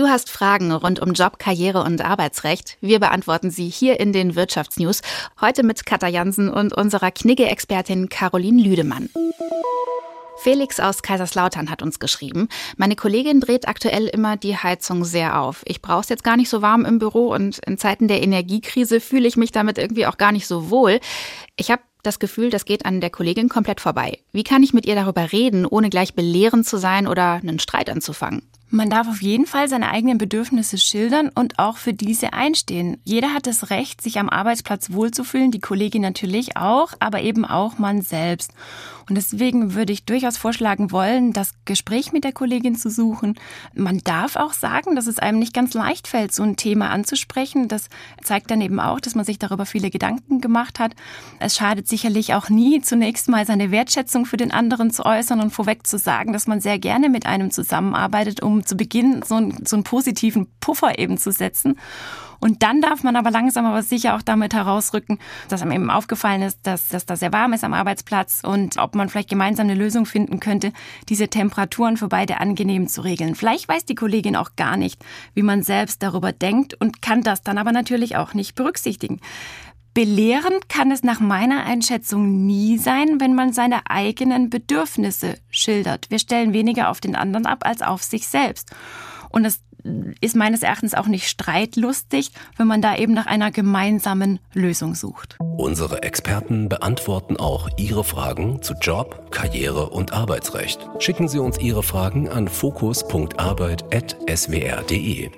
Du hast Fragen rund um Job, Karriere und Arbeitsrecht. Wir beantworten sie hier in den Wirtschaftsnews. Heute mit Katja Jansen und unserer Knigge-Expertin Caroline Lüdemann. Felix aus Kaiserslautern hat uns geschrieben, meine Kollegin dreht aktuell immer die Heizung sehr auf. Ich brauche es jetzt gar nicht so warm im Büro und in Zeiten der Energiekrise fühle ich mich damit irgendwie auch gar nicht so wohl. Ich habe das Gefühl, das geht an der Kollegin komplett vorbei. Wie kann ich mit ihr darüber reden, ohne gleich belehrend zu sein oder einen Streit anzufangen? Man darf auf jeden Fall seine eigenen Bedürfnisse schildern und auch für diese einstehen. Jeder hat das Recht, sich am Arbeitsplatz wohlzufühlen, die Kollegin natürlich auch, aber eben auch man selbst. Und deswegen würde ich durchaus vorschlagen wollen, das Gespräch mit der Kollegin zu suchen. Man darf auch sagen, dass es einem nicht ganz leicht fällt, so ein Thema anzusprechen. Das zeigt dann eben auch, dass man sich darüber viele Gedanken gemacht hat. Es schadet sicherlich auch nie, zunächst mal seine Wertschätzung für den anderen zu äußern und vorweg zu sagen, dass man sehr gerne mit einem zusammenarbeitet, um zu Beginn so einen, so einen positiven Puffer eben zu setzen. Und dann darf man aber langsam aber sicher auch damit herausrücken, dass einem eben aufgefallen ist, dass, dass da sehr warm ist am Arbeitsplatz und ob man vielleicht gemeinsam eine Lösung finden könnte, diese Temperaturen für beide angenehm zu regeln. Vielleicht weiß die Kollegin auch gar nicht, wie man selbst darüber denkt und kann das dann aber natürlich auch nicht berücksichtigen. Belehrend kann es nach meiner Einschätzung nie sein, wenn man seine eigenen Bedürfnisse schildert. Wir stellen weniger auf den anderen ab als auf sich selbst. Und es ist meines Erachtens auch nicht streitlustig, wenn man da eben nach einer gemeinsamen Lösung sucht. Unsere Experten beantworten auch Ihre Fragen zu Job, Karriere und Arbeitsrecht. Schicken Sie uns Ihre Fragen an fokus.arbeit.swr.de.